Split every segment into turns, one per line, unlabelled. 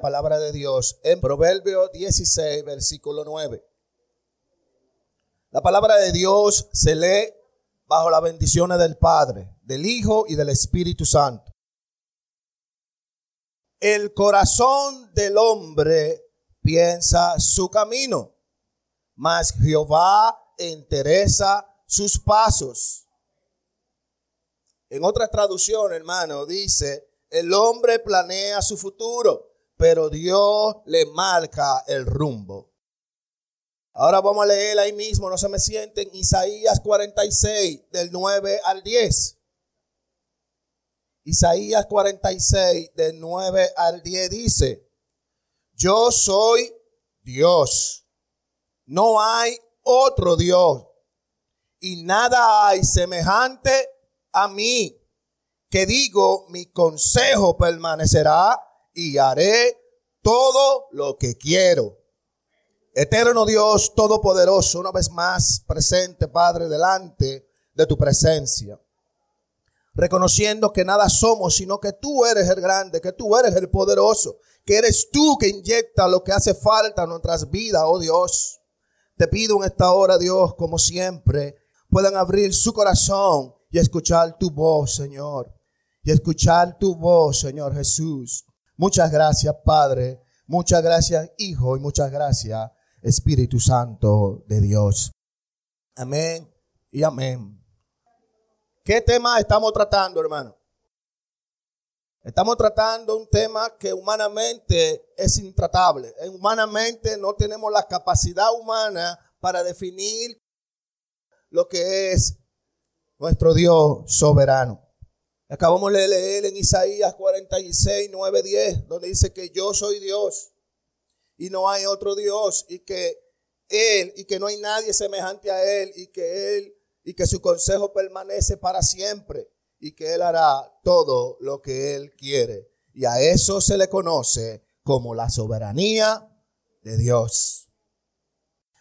la palabra de Dios en Proverbio 16, versículo 9. La palabra de Dios se lee bajo las bendiciones del Padre, del Hijo y del Espíritu Santo. El corazón del hombre piensa su camino, mas Jehová entereza sus pasos. En otra traducción, hermano, dice, el hombre planea su futuro, pero Dios le marca el rumbo. Ahora vamos a leer ahí mismo, no se me sienten, Isaías 46, del 9 al 10. Isaías 46, del 9 al 10 dice, yo soy Dios, no hay otro Dios, y nada hay semejante a mí, que digo, mi consejo permanecerá y haré todo lo que quiero. Eterno Dios Todopoderoso, una vez más presente, Padre, delante de tu presencia. Reconociendo que nada somos, sino que tú eres el grande, que tú eres el poderoso, que eres tú que inyecta lo que hace falta en nuestras vidas, oh Dios. Te pido en esta hora, Dios, como siempre, puedan abrir su corazón y escuchar tu voz, Señor. Y escuchar tu voz, Señor Jesús. Muchas gracias, Padre. Muchas gracias, Hijo. Y muchas gracias, Espíritu Santo de Dios. Amén y amén. ¿Qué tema estamos tratando, hermano? Estamos tratando un tema que humanamente es intratable. Humanamente no tenemos la capacidad humana para definir lo que es nuestro Dios soberano. Acabamos de leer en Isaías 46, 9, 10, donde dice que yo soy Dios y no hay otro Dios y que Él y que no hay nadie semejante a Él y que Él y que su consejo permanece para siempre y que Él hará todo lo que Él quiere. Y a eso se le conoce como la soberanía de Dios.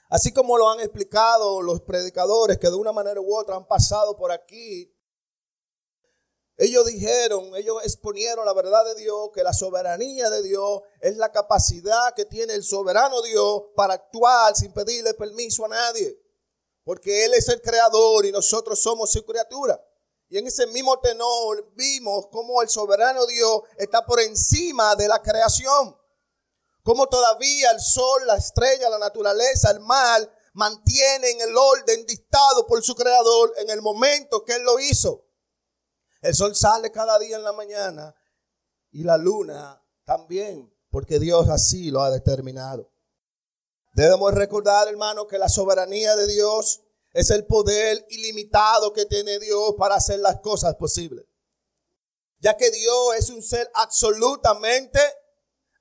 Así como lo han explicado los predicadores que de una manera u otra han pasado por aquí ellos dijeron, ellos exponieron la verdad de Dios, que la soberanía de Dios es la capacidad que tiene el soberano Dios para actuar sin pedirle permiso a nadie. Porque Él es el creador y nosotros somos su criatura. Y en ese mismo tenor vimos cómo el soberano Dios está por encima de la creación. Cómo todavía el sol, la estrella, la naturaleza, el mar mantienen el orden dictado por su creador en el momento que Él lo hizo. El sol sale cada día en la mañana y la luna también, porque Dios así lo ha determinado. Debemos recordar, hermano, que la soberanía de Dios es el poder ilimitado que tiene Dios para hacer las cosas posibles. Ya que Dios es un ser absolutamente,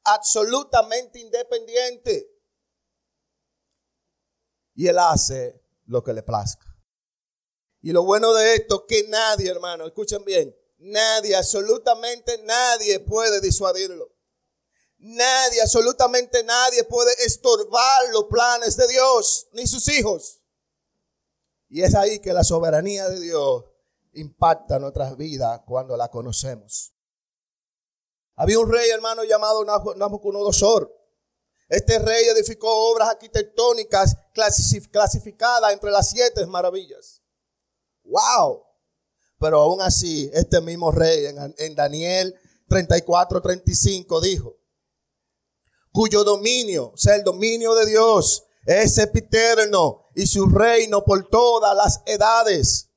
absolutamente independiente. Y Él hace lo que le plazca. Y lo bueno de esto, que nadie, hermano, escuchen bien, nadie, absolutamente nadie puede disuadirlo. Nadie, absolutamente nadie puede estorbar los planes de Dios, ni sus hijos. Y es ahí que la soberanía de Dios impacta nuestras vidas cuando la conocemos. Había un rey, hermano, llamado Nabucodonosor. Este rey edificó obras arquitectónicas clasificadas entre las siete maravillas. Wow. Pero aún así, este mismo rey en, Daniel 34, 35 dijo, cuyo dominio, o sea, el dominio de Dios, es epiterno y su reino por todas las edades.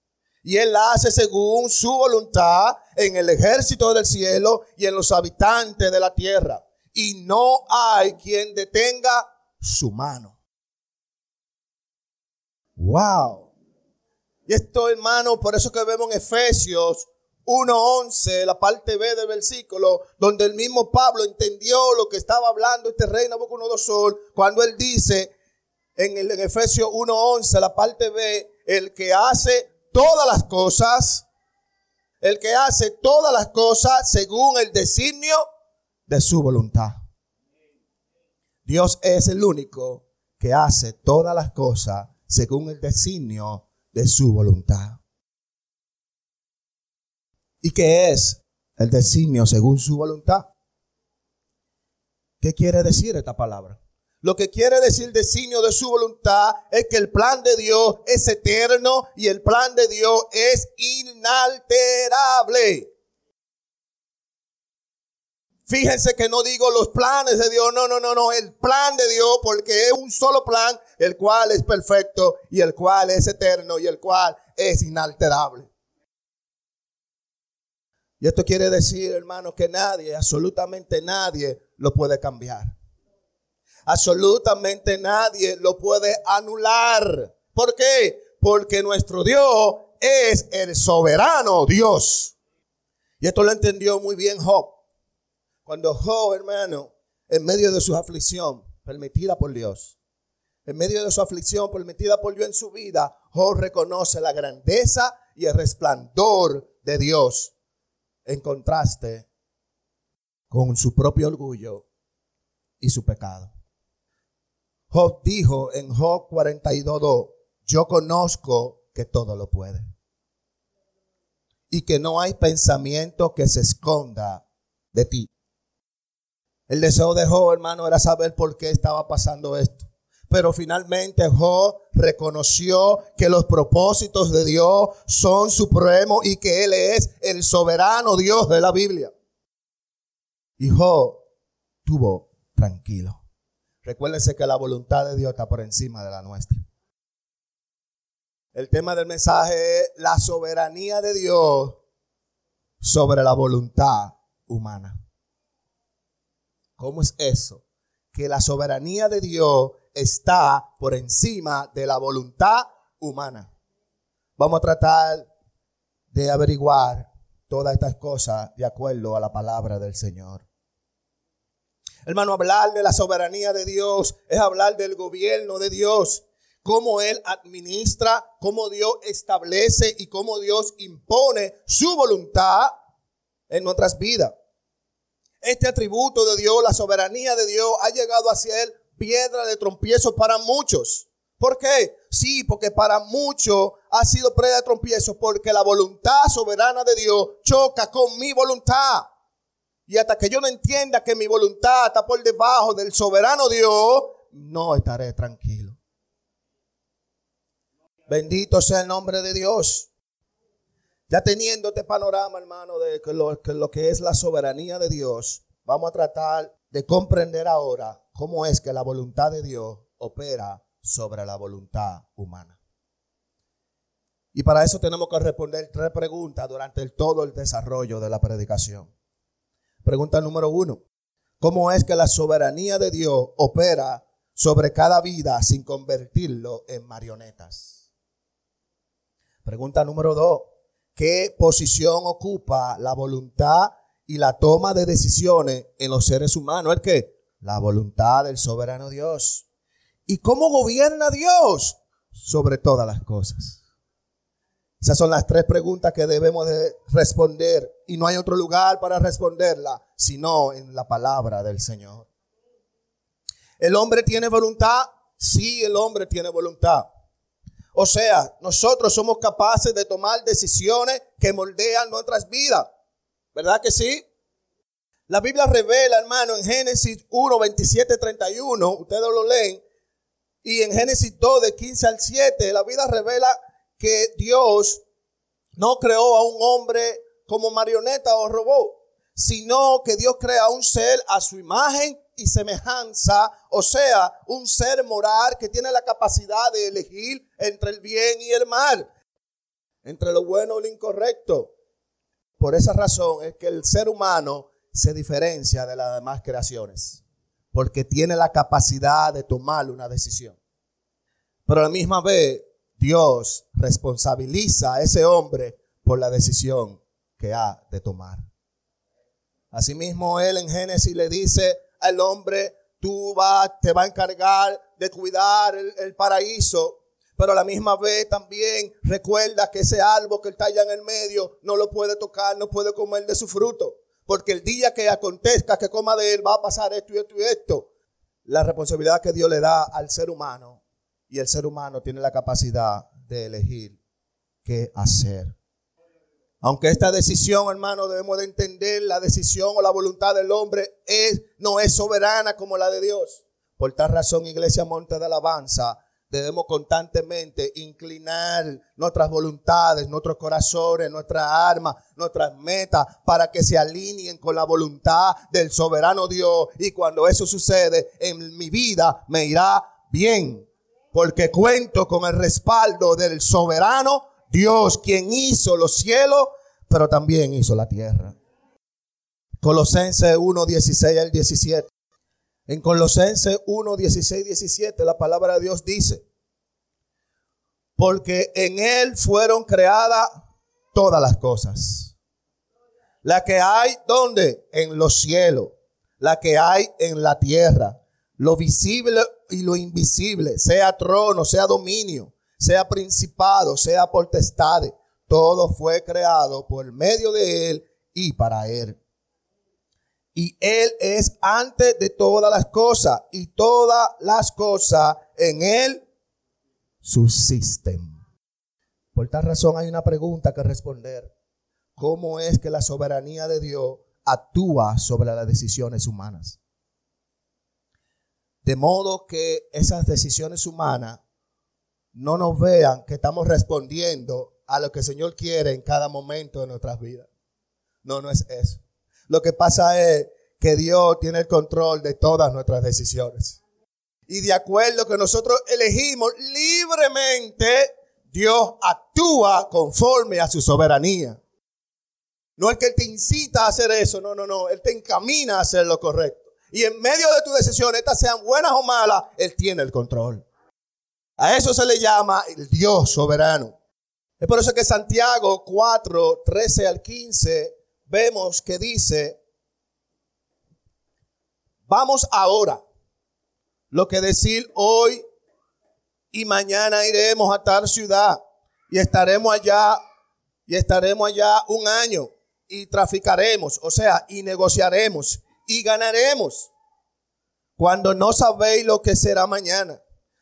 Y él hace según su voluntad en el ejército del cielo y en los habitantes de la tierra. Y no hay quien detenga su mano. Wow. Y esto, hermano, por eso que vemos en Efesios 1.11, la parte B del versículo, donde el mismo Pablo entendió lo que estaba hablando este rey Nabucodonosor, cuando él dice en, el, Efesios 1.11, la parte B, el que hace todas las cosas, el que hace todas las cosas según el designio de su voluntad. Dios es el único que hace todas las cosas según el designio de su voluntad. ¿Y qué es el designio según su voluntad? ¿Qué quiere decir esta palabra? Lo que quiere decir designio de su voluntad es que el plan de Dios es eterno y el plan de Dios es inalterable. Fíjense que no digo los planes de Dios, no, no, no, no, el plan de Dios, porque es un solo plan, el cual es perfecto y el cual es eterno y el cual es inalterable. Y esto quiere decir, hermano, que nadie, absolutamente nadie lo puede cambiar. Absolutamente nadie lo puede anular. ¿Por qué? Porque nuestro Dios es el soberano Dios. Y esto lo entendió muy bien Job. Cuando Job, hermano, en medio de su aflicción, permitida por Dios, en medio de su aflicción permitida por Dios en su vida, Job reconoce la grandeza y el resplandor de Dios en contraste con su propio orgullo y su pecado. Job dijo en Job 42.2, yo conozco que todo lo puede. Y que no hay pensamiento que se esconda de ti. El deseo de Job, hermano, era saber por qué estaba pasando esto. Pero finalmente Job reconoció que los propósitos de Dios son supremos y que Él es el soberano Dios de la Biblia. Y Job tuvo tranquilo. Recuérdense que la voluntad de Dios está por encima de la nuestra. El tema del mensaje es la soberanía de Dios sobre la voluntad humana. ¿Cómo es eso? Que la soberanía de Dios está por encima de la voluntad humana. Vamos a tratar de averiguar todas estas cosas de acuerdo a la palabra del Señor. Hermano, hablar de la soberanía de Dios es hablar del gobierno de Dios, cómo Él administra, cómo Dios establece y cómo Dios impone su voluntad en nuestras vidas. Este atributo de Dios, la soberanía de Dios, ha llegado a ser piedra de trompiezo para muchos. ¿Por qué? Sí, porque para muchos ha sido piedra de trompiezo porque la voluntad soberana de Dios choca con mi voluntad. Y hasta que yo no entienda que mi voluntad está por debajo del soberano Dios, no estaré tranquilo. Bendito sea el nombre de Dios. Ya teniendo este panorama, hermano, de que lo que es la soberanía de Dios, vamos a tratar de comprender ahora cómo es que la voluntad de Dios opera sobre la voluntad humana. Y para eso tenemos que responder tres preguntas durante todo el desarrollo de la predicación. Pregunta número uno. ¿Cómo es que la soberanía de Dios opera sobre cada vida sin convertirlo en marionetas? Pregunta número dos qué posición ocupa la voluntad y la toma de decisiones en los seres humanos. ¿El qué? La voluntad del soberano Dios. ¿Y cómo gobierna Dios sobre todas las cosas? Esas son las tres preguntas que debemos de responder y no hay otro lugar para responderla sino en la palabra del Señor. ¿El hombre tiene voluntad? Sí, el hombre tiene voluntad. O sea, nosotros somos capaces de tomar decisiones que moldean nuestras vidas. ¿Verdad que sí? La Biblia revela, hermano, en Génesis 1, 27, 31, ustedes lo leen, y en Génesis 2, de 15 al 7, la Biblia revela que Dios no creó a un hombre como marioneta o robot, sino que Dios crea un ser a su imagen y semejanza, o sea, un ser moral que tiene la capacidad de elegir entre el bien y el mal, entre lo bueno y lo incorrecto. Por esa razón es que el ser humano se diferencia de las demás creaciones, porque tiene la capacidad de tomar una decisión. Pero a la misma vez, Dios responsabiliza a ese hombre por la decisión que ha de tomar. Asimismo, él en Génesis le dice al hombre, tú va, te va a encargar de cuidar el, paraíso, pero a la misma vez también recuerda que ese árbol que está allá en el medio no lo puede tocar, no puede comer de su fruto, porque el día que acontezca que coma de él va a pasar esto y esto y esto. La responsabilidad que Dios le da al ser humano y el ser humano tiene la capacidad de elegir qué hacer. Aunque esta decisión, hermano, debemos de entender, la decisión o la voluntad del hombre no es soberana como la de Dios. Por tal razón, Iglesia Monte de Alabanza, debemos constantemente inclinar nuestras voluntades, nuestros corazones, nuestras armas, nuestras metas, para que se alineen con la voluntad del soberano Dios. Y cuando eso sucede, en mi vida me irá bien, porque cuento con el respaldo del soberano Dios, quien hizo los cielos, pero también hizo la tierra. Colosenses 1, 16 al 17. En Colosenses 1, 16, 17, la palabra de Dios dice, porque en Él fueron creadas todas las cosas. La que hay, ¿dónde? En los cielos. La que hay en la tierra. Lo visible y lo invisible, sea trono, sea dominio sea principado, sea potestad, todo fue creado por medio de Él y para Él. Y Él es antes de todas las cosas y todas las cosas en Él subsisten. Por tal razón hay una pregunta que responder. ¿Cómo es que la soberanía de Dios actúa sobre las decisiones humanas? De modo que esas decisiones humanas no nos vean que estamos respondiendo a lo que el Señor quiere en cada momento de nuestras vidas. No, no es eso. Lo que pasa es que Dios tiene el control de todas nuestras decisiones. Y de acuerdo que nosotros elegimos libremente, Dios actúa conforme a su soberanía. No es que Él te incita a hacer eso, no, no, no. Él te encamina a hacer lo correcto. Y en medio de tus decisiones, estas sean buenas o malas, Él tiene el control. A eso se le llama el Dios soberano. Es por eso que Santiago 4, 13 al 15 vemos que dice, vamos ahora, lo que decir hoy y mañana iremos a tal ciudad y estaremos allá y estaremos allá un año y traficaremos, o sea, y negociaremos y ganaremos. Cuando no sabéis lo que será mañana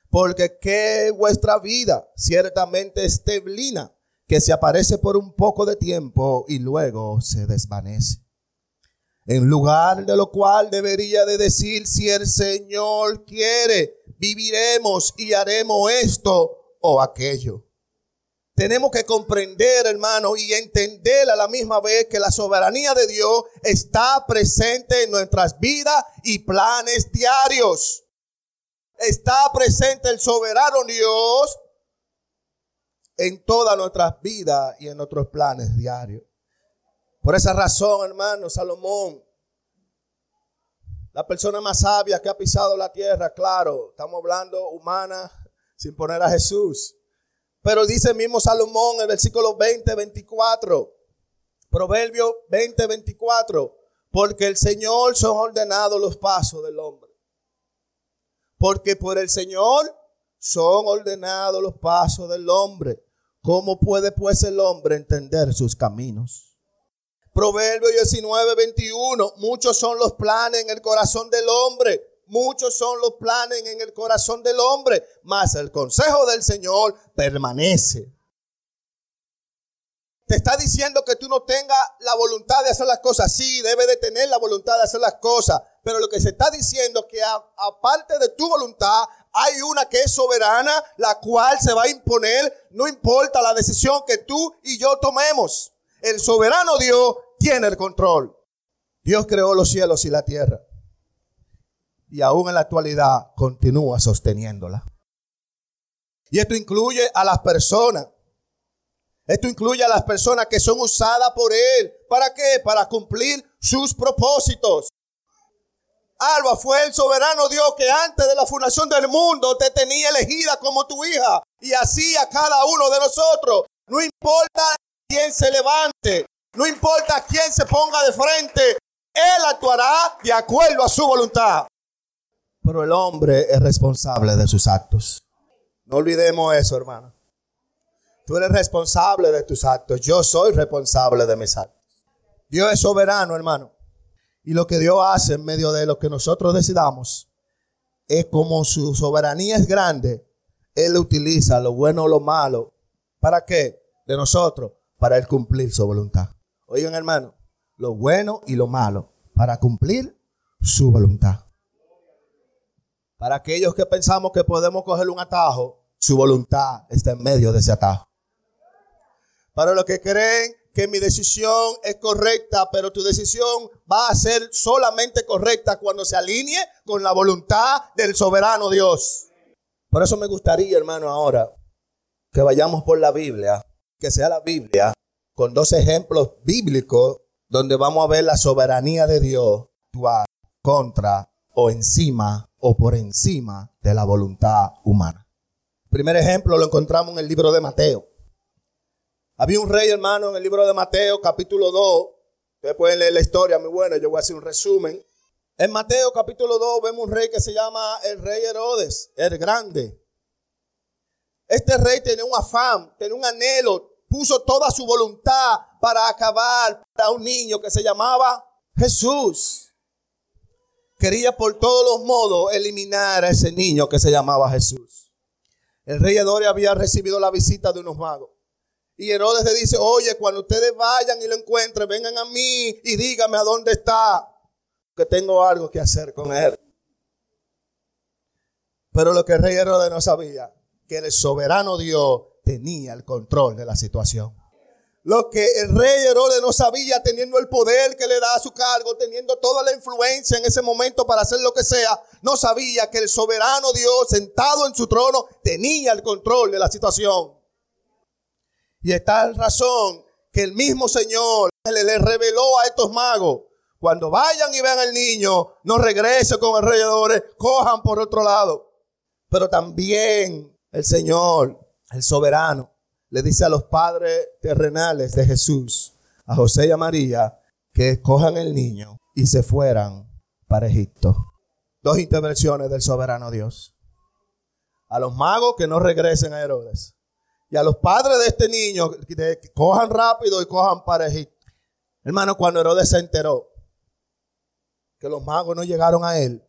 porque que vuestra vida ciertamente es teblina, que se aparece por un poco de tiempo y luego se desvanece. En lugar de lo cual debería de decir, si el Señor quiere, viviremos y haremos esto o aquello. Tenemos que comprender, hermano, y entender a la misma vez que la soberanía de Dios está presente en nuestras vidas y planes diarios está presente el soberano Dios en todas nuestras vidas y en nuestros planes diarios. Por esa razón, hermano, Salomón, la persona más sabia que ha pisado la tierra, claro, estamos hablando humana sin poner a Jesús. Pero dice mismo Salomón en el versículo 20, 24, Proverbio 20, 24, porque el Señor son ordenados los pasos del hombre porque por el Señor son ordenados los pasos del hombre. ¿Cómo puede pues el hombre entender sus caminos? Proverbio 19, 21. Muchos son los planes en el corazón del hombre. Muchos son los planes en el corazón del hombre. Mas el consejo del Señor permanece. Te está diciendo que tú no tengas la voluntad de hacer las cosas. Sí, debe de tener la voluntad de hacer las cosas. Pero lo que se está diciendo es que aparte de tu voluntad, hay una que es soberana, la cual se va a imponer, no importa la decisión que tú y yo tomemos. El soberano Dios tiene el control. Dios creó los cielos y la tierra. Y aún en la actualidad continúa sosteniéndola. Y esto incluye a las personas. Esto incluye a las personas que son usadas por Él. ¿Para qué? Para cumplir sus propósitos. Alba fue el soberano Dios que antes de la fundación del mundo te tenía elegida como tu hija. Y así a cada uno de nosotros. No importa quién se levante. No importa quién se ponga de frente. Él actuará de acuerdo a su voluntad. Pero el hombre es responsable de sus actos. No olvidemos eso, hermano. Tú eres responsable de tus actos. Yo soy responsable de mis actos. Dios es soberano, hermano. Y lo que Dios hace en medio de lo que nosotros decidamos es como su soberanía es grande, Él utiliza lo bueno o lo malo. ¿Para qué? De nosotros. para él cumplir su voluntad. Oigan, hermano, lo bueno y lo malo para cumplir su voluntad. Para aquellos que pensamos que podemos coger un atajo, su voluntad está en medio de ese atajo. Para los que creen que mi decisión es correcta, pero tu decisión va a ser solamente correcta cuando se alinee con la voluntad del soberano Dios. Por eso me gustaría, hermano, ahora que vayamos por la Biblia, que sea la Biblia, con dos ejemplos bíblicos donde vamos a ver la soberanía de Dios actuar contra o encima o por encima de la voluntad humana. primer ejemplo lo encontramos en el libro de Mateo. Había un rey, hermano, en el libro de Mateo, capítulo 2. Ustedes pueden leer la historia, muy buena. Yo voy a hacer un resumen. En Mateo, capítulo 2, vemos un rey que se llama el rey Herodes, el grande. Este rey tenía un afán, tenía un anhelo, puso toda su voluntad para acabar a un niño que se llamaba Jesús. Quería por todos los modos eliminar a ese niño que se llamaba Jesús. El rey Herodes había recibido la visita de unos magos. Y Herodes le dice, oye, cuando ustedes vayan y lo encuentren, vengan a mí y díganme a dónde está, que tengo algo que hacer con él. Pero lo que el rey Herodes no sabía, que el soberano Dios tenía el control de la situación. Lo que el rey Herodes no sabía, teniendo el poder que le da a su cargo, teniendo toda la influencia en ese momento para hacer lo que sea, no sabía que el soberano Dios, sentado en su trono, tenía el control de la situación. Y está en razón que el mismo Señor le, reveló a estos magos, cuando vayan y vean al niño, no regrese con alrededores, cojan por otro lado. Pero también el Señor, el soberano, le dice a los padres terrenales de Jesús, a José y a María, que cojan el niño y se fueran para Egipto. Dos intervenciones del soberano Dios. A los magos que no regresen a Herodes y a los padres de este niño que cojan rápido y cojan para Egipto. Hermano, cuando Herodes se enteró que los magos no llegaron a él,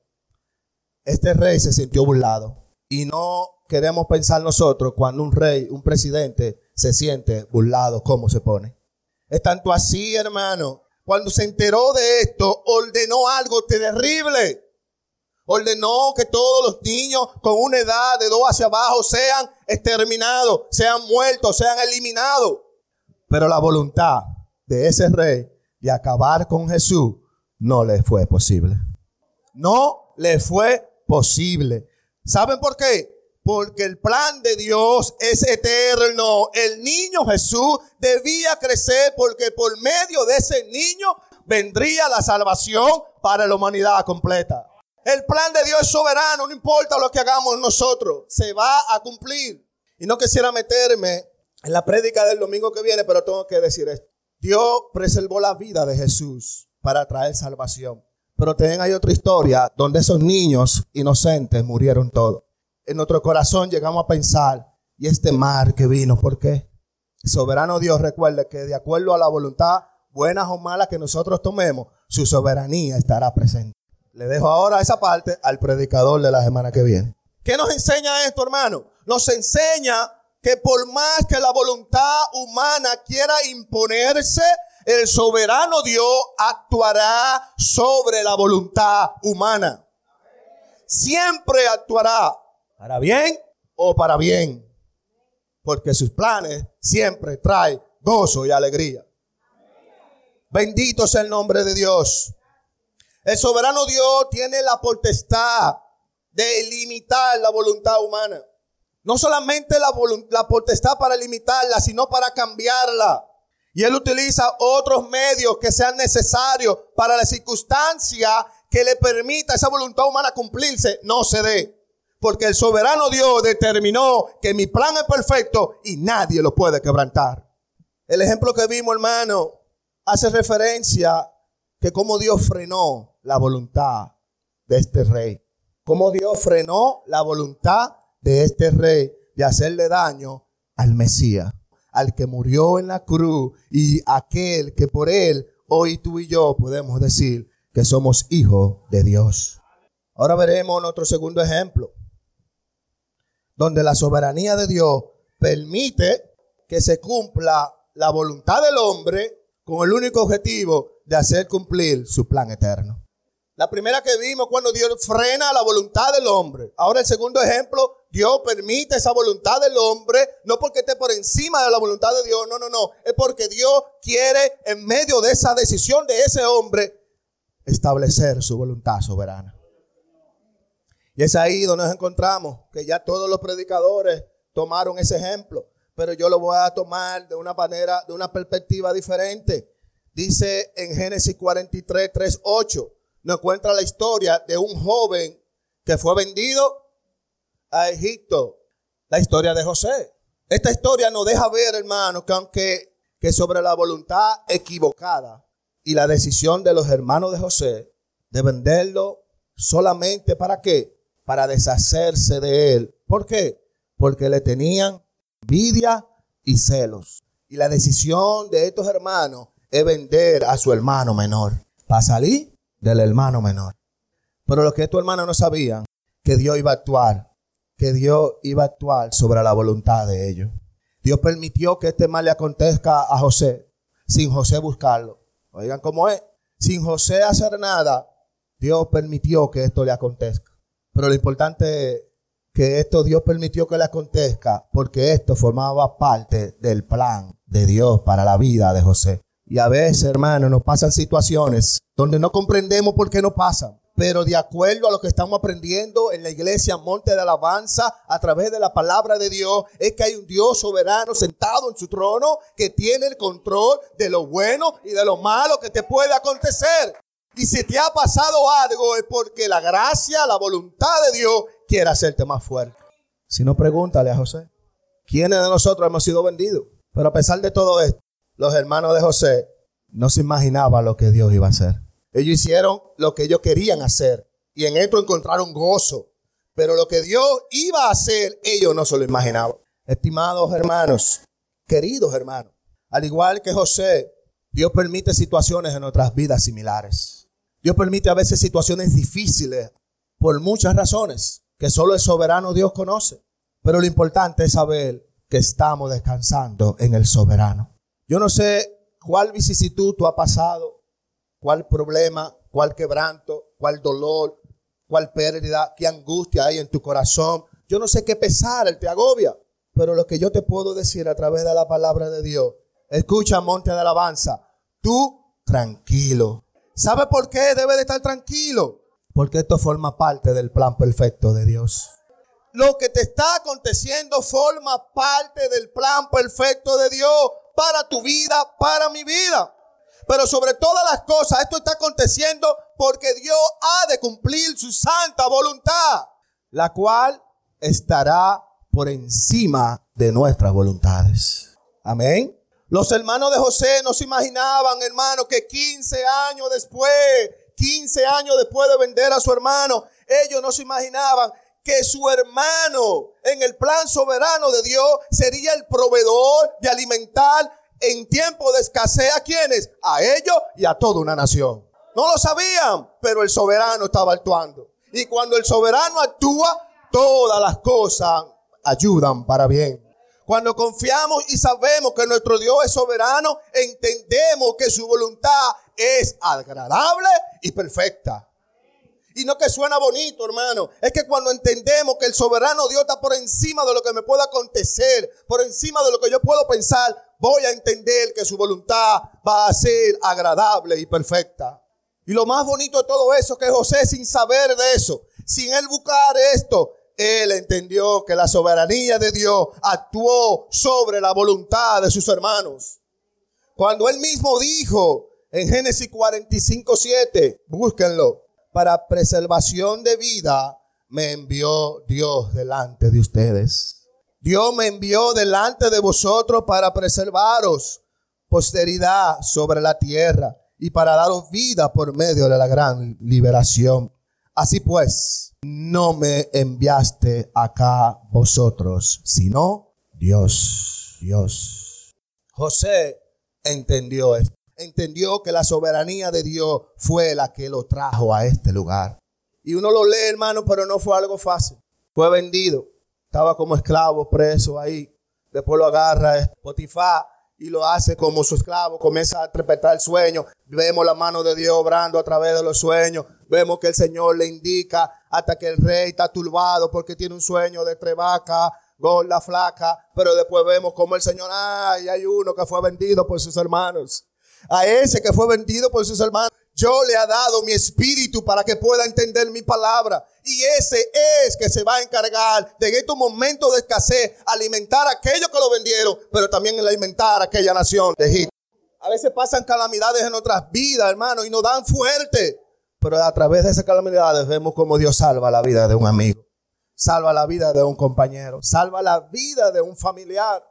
este rey se sintió burlado. Y no queremos pensar nosotros cuando un rey, un presidente, se siente burlado, cómo se pone. Es tanto así, hermano. Cuando se enteró de esto, ordenó algo terrible ordenó que todos los niños con una edad de dos hacia abajo sean exterminados, sean muertos, sean eliminados. Pero la voluntad de ese rey de acabar con Jesús no le fue posible. No le fue posible. ¿Saben por qué? Porque el plan de Dios es eterno. El niño Jesús debía crecer porque por medio de ese niño vendría la salvación para la humanidad completa. El plan de Dios es soberano, no importa lo que hagamos nosotros, se va a cumplir. Y no quisiera meterme en la prédica del domingo que viene, pero tengo que decir esto. Dios preservó la vida de Jesús para traer salvación. Pero también hay otra historia donde esos niños inocentes murieron todos. En nuestro corazón llegamos a pensar, ¿y este mar que vino? ¿Por qué? soberano Dios recuerde que de acuerdo a la voluntad, buenas o malas que nosotros tomemos, su soberanía estará presente. Le dejo ahora esa parte al predicador de la semana que viene. ¿Qué nos enseña esto, hermano? Nos enseña que por más que la voluntad humana quiera imponerse, el soberano Dios actuará sobre la voluntad humana. Siempre actuará para bien o para bien. Porque sus planes siempre traen gozo y alegría. Bendito sea el nombre de Dios. El soberano Dios tiene la potestad de limitar la voluntad humana. No solamente la, la, potestad para limitarla, sino para cambiarla. Y Él utiliza otros medios que sean necesarios para la circunstancia que le permita a esa voluntad humana cumplirse, no se dé. Porque el soberano Dios determinó que mi plan es perfecto y nadie lo puede quebrantar. El ejemplo que vimos, hermano, hace referencia que como Dios frenó la voluntad de este rey. Como Dios frenó la voluntad de este rey de hacerle daño al Mesías, al que murió en la cruz y aquel que por él hoy tú y yo podemos decir que somos hijos de Dios. Ahora veremos otro segundo ejemplo, donde la soberanía de Dios permite que se cumpla la voluntad del hombre con el único objetivo de hacer cumplir su plan eterno. La primera que vimos cuando Dios frena la voluntad del hombre. Ahora el segundo ejemplo, Dios permite esa voluntad del hombre, no porque esté por encima de la voluntad de Dios, no, no, no, es porque Dios quiere en medio de esa decisión de ese hombre establecer su voluntad soberana. Y es ahí donde nos encontramos, que ya todos los predicadores tomaron ese ejemplo, pero yo lo voy a tomar de una manera, de una perspectiva diferente. Dice en Génesis 43, 3, 8, nos encuentra la historia de un joven que fue vendido a Egipto. La historia de José. Esta historia nos deja ver, hermano, que aunque que sobre la voluntad equivocada y la decisión de los hermanos de José de venderlo solamente para qué? Para deshacerse de él. ¿Por qué? Porque le tenían envidia y celos. Y la decisión de estos hermanos es vender a su hermano menor para salir del hermano menor. Pero lo que estos hermanos no sabían, que Dios iba a actuar, que Dios iba a actuar sobre la voluntad de ellos. Dios permitió que este mal le acontezca a José sin José buscarlo. Oigan cómo es. Sin José hacer nada, Dios permitió que esto le acontezca. Pero lo importante es que esto Dios permitió que le acontezca porque esto formaba parte del plan de Dios para la vida de José. Y a veces, hermano, nos pasan situaciones donde no comprendemos por qué no pasan pero de acuerdo a lo que estamos aprendiendo en la iglesia Monte de Alabanza a través de la palabra de Dios, es que hay un Dios soberano sentado en su trono que tiene el control de lo bueno y de lo malo que te puede acontecer. Y si te ha pasado algo es porque la gracia, la voluntad de Dios quiere hacerte más fuerte. Si no, pregúntale a José. ¿Quiénes de nosotros hemos sido vendidos? Pero a pesar de todo esto, los hermanos de José no se imaginaban lo que Dios iba a hacer. Ellos hicieron lo que ellos querían hacer y en esto encontraron gozo. Pero lo que Dios iba a hacer, ellos no se lo imaginaban. Estimados hermanos, queridos hermanos, al igual que José, Dios permite situaciones en nuestras vidas similares. Dios permite a veces situaciones difíciles por muchas razones que solo el soberano Dios conoce. Pero lo importante es saber que estamos descansando en el soberano. Yo no sé cuál vicisitud tú has pasado cuál problema, cuál quebranto, cuál dolor, cuál pérdida, qué angustia hay en tu corazón. Yo no sé qué pesar, te agobia. Pero lo que yo te puedo decir a través de la palabra de Dios, escucha monte de alabanza, tú tranquilo. ¿Sabe por qué debe de estar tranquilo? Porque esto forma parte del plan perfecto de Dios. Lo que te está aconteciendo forma parte del plan perfecto de Dios para tu vida, para mi vida. Pero sobre todas las cosas, esto está aconteciendo porque Dios ha de cumplir su santa voluntad, la cual estará por encima de nuestras voluntades. Amén. Los hermanos de José no se imaginaban, hermano, que 15 años después, 15 años después de vender a su hermano, ellos no se imaginaban que su hermano en el plan soberano de Dios sería el proveedor de alimentar en tiempo de escasez a quienes? A ellos y a toda una nación. No lo sabían, pero el soberano estaba actuando. Y cuando el soberano actúa, todas las cosas ayudan para bien. Cuando confiamos y sabemos que nuestro Dios es soberano, entendemos que su voluntad es agradable y perfecta. Y no que suena bonito, hermano. Es que cuando entendemos que el soberano Dios está por encima de lo que me pueda acontecer, por encima de lo que yo puedo pensar, voy a entender que su voluntad va a ser agradable y perfecta. Y lo más bonito de todo eso es que José, sin saber de eso, sin él buscar esto, él entendió que la soberanía de Dios actuó sobre la voluntad de sus hermanos. Cuando él mismo dijo en Génesis 45, 7, búsquenlo, para preservación de vida me envió Dios delante de ustedes. Dios me envió delante de vosotros para preservaros posteridad sobre la tierra y para daros vida por medio de la gran liberación. Así pues, no me enviaste acá vosotros, sino Dios, Dios. José entendió esto. Entendió que la soberanía de Dios fue la que lo trajo a este lugar. Y uno lo lee, hermano, pero no fue algo fácil. Fue vendido estaba como esclavo, preso ahí. Después lo agarra Potifar y lo hace como su esclavo, comienza a interpretar el sueño. Vemos la mano de Dios obrando a través de los sueños. Vemos que el Señor le indica hasta que el rey está turbado porque tiene un sueño de tres vacas, gorda, flaca. Pero después vemos como el Señor, ay, hay uno que fue vendido por sus hermanos. A ese que fue vendido por sus hermanos yo le ha dado mi espíritu para que pueda entender mi palabra. Y ese es que se va a encargar de en estos momentos de escasez alimentar a aquellos que lo vendieron, pero también alimentar a aquella nación de Egipto. A veces pasan calamidades en nuestras vidas, hermano, y nos dan fuerte. Pero a través de esas calamidades vemos cómo Dios salva la vida de un amigo, salva la vida de un compañero, salva la vida de un familiar.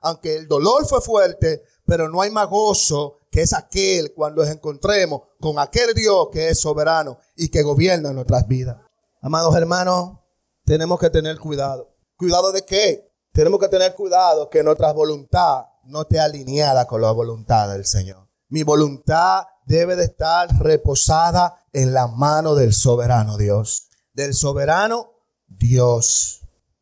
Aunque el dolor fue fuerte, pero no hay más gozo que es aquel cuando nos encontremos con aquel Dios que es soberano y que gobierna nuestras vidas. Amados hermanos, tenemos que tener cuidado. ¿Cuidado de qué? Tenemos que tener cuidado que nuestra voluntad no esté alineada con la voluntad del Señor. Mi voluntad debe de estar reposada en la mano del soberano Dios. Del soberano Dios.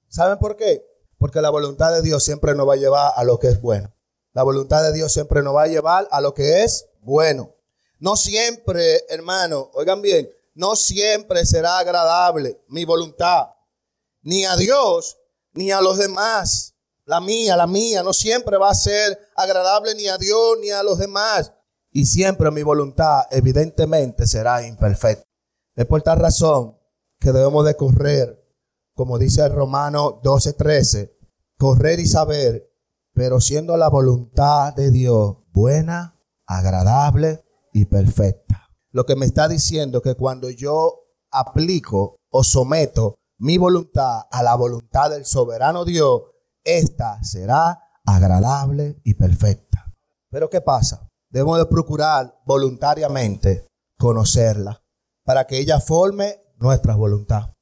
¿Saben por qué? Porque la voluntad de Dios siempre nos va a llevar a lo que es bueno. La voluntad de Dios siempre nos va a llevar a lo que es bueno. No siempre, hermano, oigan bien, no siempre será agradable mi voluntad, ni a Dios, ni a los demás. La mía, la mía, no siempre va a ser agradable ni a Dios, ni a los demás. Y siempre mi voluntad, evidentemente, será imperfecta. Es por tal razón que debemos de correr, como dice el Romano 12:13, correr y saber pero siendo la voluntad de Dios buena, agradable y perfecta. Lo que me está diciendo que cuando yo aplico o someto mi voluntad a la voluntad del soberano Dios, esta será agradable y perfecta. Pero ¿qué pasa? Debemos de procurar voluntariamente conocerla para que ella forme nuestra voluntad.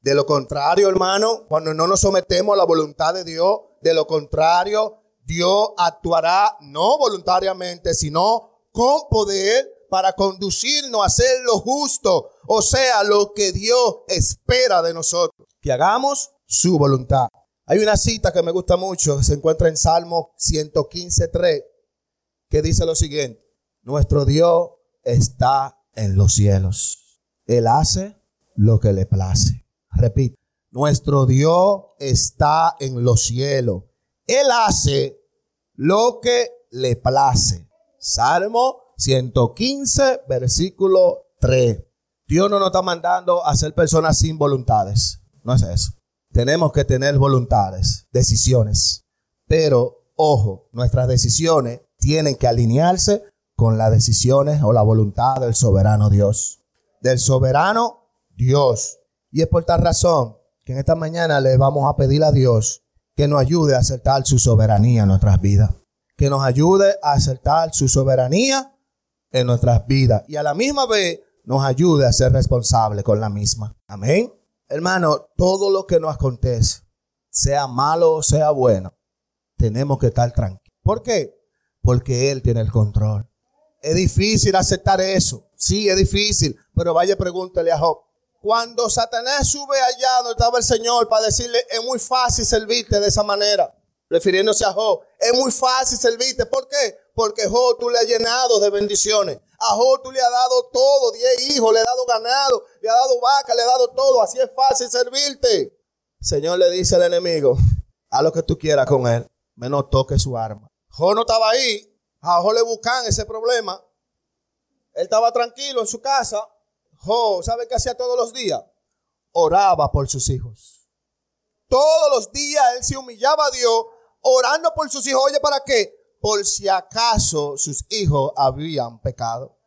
De lo contrario, hermano, cuando no nos sometemos a la voluntad de Dios, de lo contrario, Dios actuará no voluntariamente, sino con poder para conducirnos a hacer lo justo, o sea, lo que Dios espera de nosotros, que hagamos su voluntad. Hay una cita que me gusta mucho, se encuentra en Salmo 115.3, que dice lo siguiente, nuestro Dios está en los cielos. Él hace lo que le place. Repito, nuestro Dios está en los cielos. Él hace lo que le place. Salmo 115, versículo 3. Dios no nos está mandando a ser personas sin voluntades. No es eso. Tenemos que tener voluntades, decisiones. Pero, ojo, nuestras decisiones tienen que alinearse con las decisiones o la voluntad del soberano Dios. Del soberano Dios. Y es por tal razón que en esta mañana le vamos a pedir a Dios que nos ayude a aceptar su soberanía en nuestras vidas. Que nos ayude a aceptar su soberanía en nuestras vidas. Y a la misma vez nos ayude a ser responsables con la misma. Amén. Hermano, todo lo que nos acontece, sea malo o sea bueno, tenemos que estar tranquilos. ¿Por qué? Porque Él tiene el control. Es difícil aceptar eso. Sí, es difícil. Pero vaya, pregúntale a Job. Cuando Satanás sube allá donde estaba el Señor para decirle, es muy fácil servirte de esa manera, refiriéndose a Job, es muy fácil servirte. ¿Por qué? Porque Job tú le has llenado de bendiciones. A Job tú le has dado todo, diez hijos, le has dado ganado, le has dado vaca, le has dado todo. Así es fácil servirte. Señor le dice al enemigo, haz lo que tú quieras con él, menos toque su arma. Job no estaba ahí, a Job le buscan ese problema. Él estaba tranquilo en su casa, Jo, ¿sabe qué hacía todos los días? Oraba por sus hijos. Todos los días él se humillaba a Dios orando por sus hijos. Oye, ¿para qué? Por si acaso sus hijos habían pecado.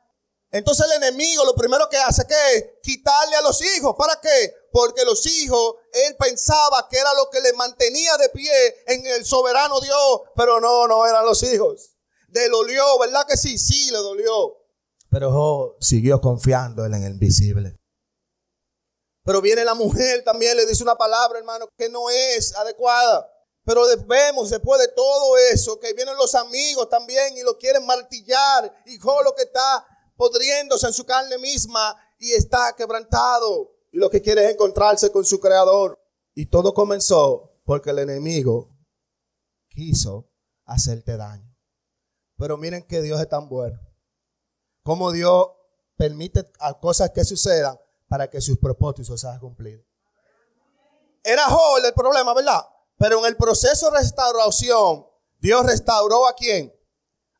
Entonces el enemigo lo primero que hace que es quitarle a los hijos. ¿Para qué? Porque los hijos, él pensaba que era lo que le mantenía de pie en el soberano Dios, pero no, no eran los hijos. Le dolió, ¿verdad que sí? Sí, le dolió. Pero Job siguió confiando en el invisible. Pero viene la mujer también, le dice una palabra, hermano, que no es adecuada. Pero vemos después de todo eso que vienen los amigos también y lo quieren martillar. Y Job lo que está podriéndose en su carne misma y está quebrantado. Y lo que quiere es encontrarse con su creador. Y todo comenzó porque el enemigo quiso hacerte daño. Pero miren que Dios es tan bueno. Como Dios permite cosas que sucedan para que sus propósitos sean cumplidos. Era Job el problema, ¿verdad? Pero en el proceso de restauración, Dios restauró a quién?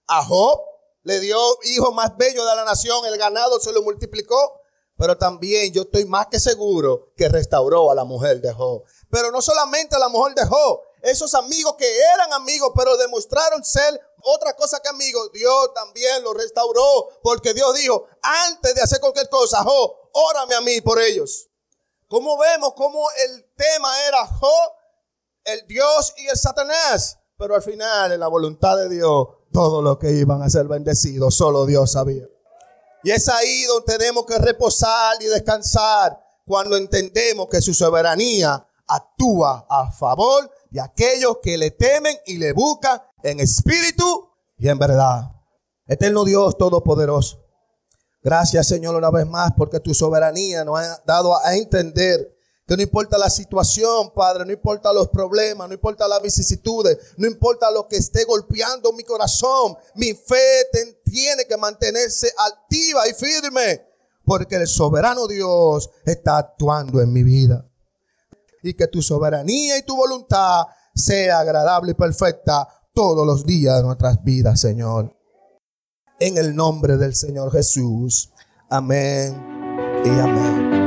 A Job, le dio hijo más bello de la nación, el ganado se lo multiplicó, pero también yo estoy más que seguro que restauró a la mujer de Job. Pero no solamente a la mujer de Job, esos amigos que eran amigos, pero demostraron ser otra cosa que amigos, Dios también los restauró, porque Dios dijo, antes de hacer cualquier cosa, Job, órame a mí por ellos. Como vemos cómo el tema era Job, el Dios y el Satanás, pero al final en la voluntad de Dios, todo lo que iban a ser bendecidos, solo Dios sabía. Y es ahí donde tenemos que reposar y descansar cuando entendemos que su soberanía actúa a favor de aquellos que le temen y le buscan en espíritu y en verdad. Eterno Dios Todopoderoso. Gracias Señor una vez más porque tu soberanía nos ha dado a entender que no importa la situación, Padre, no importa los problemas, no importa las vicisitudes, no importa lo que esté golpeando mi corazón, mi fe tiene que mantenerse activa y firme porque el soberano Dios está actuando en mi vida y que tu soberanía y tu voluntad sea agradable y perfecta todos los días de nuestras vidas, Señor. En el nombre del Señor Jesús. Amén y amén.